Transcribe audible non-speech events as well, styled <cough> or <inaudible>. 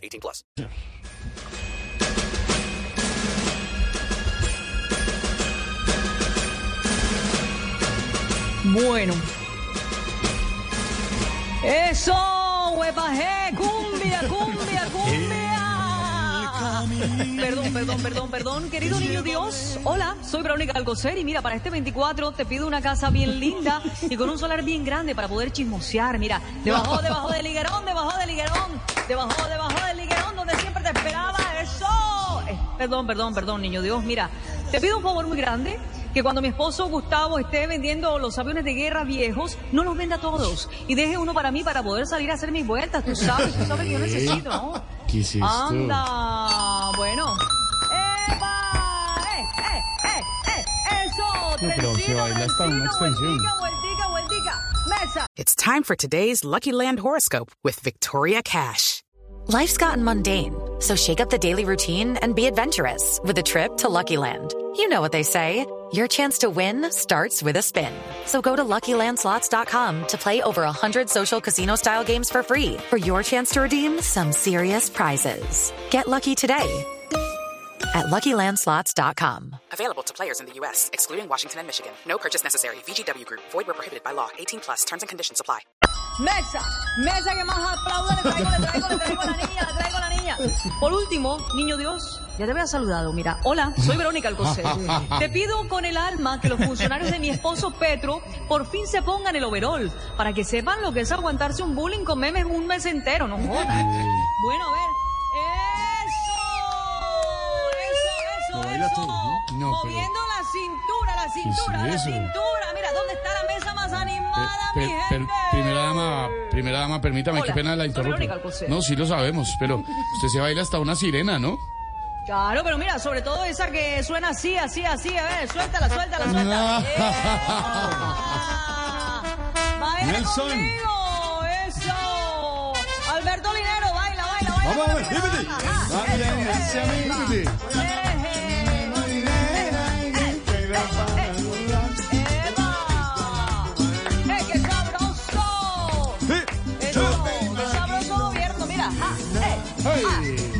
18 plus. Bueno. Eso, huepaje, eh, cumbia, cumbia, <laughs> cumbia. <laughs> Perdón, perdón, perdón, perdón. Querido niño Dios, hola, soy Verónica Alcocer y mira, para este 24 te pido una casa bien linda y con un solar bien grande para poder chismosear. Mira, debajo, debajo del liguerón, debajo del liguerón, debajo, debajo del liguerón donde siempre te esperaba. Eso. Eh, perdón, perdón, perdón, niño Dios. Mira, te pido un favor muy grande que cuando mi esposo Gustavo esté vendiendo los aviones de guerra viejos, no los venda todos y deje uno para mí para poder salir a hacer mis vueltas. Tú sabes, tú sabes que yo necesito, ¿no? ¿Qué es esto? Anda, bueno. ¡Epa! ¡Eh, eh, eh, eh! ¡Eso! No, pero se trencito, baila hasta una extensión. Vueltica, vueltica, vueltica. Mesa. It's time for today's Lucky Land horoscope with Victoria Cash. Life's gotten mundane, so shake up the daily routine and be adventurous with a trip to Lucky Land. You know what they say. Your chance to win starts with a spin. So go to LuckyLandSlots.com to play over 100 social casino-style games for free for your chance to redeem some serious prizes. Get lucky today at LuckyLandSlots.com. Available to players in the U.S., excluding Washington and Michigan. No purchase necessary. VGW Group, void were prohibited by law. 18 plus terms and conditions apply. Mesa, mesa que más aplaude, le traigo, le traigo, le traigo la niña, le traigo la niña. Por último, niño Dios, ya te había saludado, mira. Hola, soy Verónica Alcocer. <laughs> Te pido con el alma que los funcionarios de mi esposo Petro por fin se pongan el overol, para que sepan lo que es aguantarse un bullying con memes un mes entero, no jodas. Bueno, a ver. Eso, eso, eso, eso. ¿no? Pero- Moviendo la cintura, la cintura, la cintura. Mira, ¿dónde está la mesa más Eh, animada, per- mi per- gente? primera dama, primera dama, permítame, Hola, qué pena la Alcocer. No, sí lo sabemos, pero <laughs> usted se baila hasta una sirena, ¿no? Claro, pero mira, sobre todo esa que suena así, así, así, a ver, suéltala, suéltala, suéltala. ¡Yeah! ¡Baila Nelson. conmigo! ¡Eso! Alberto Linero, baila, baila, baila. Vamos a ver, hípete. baila. Ajá, Baila,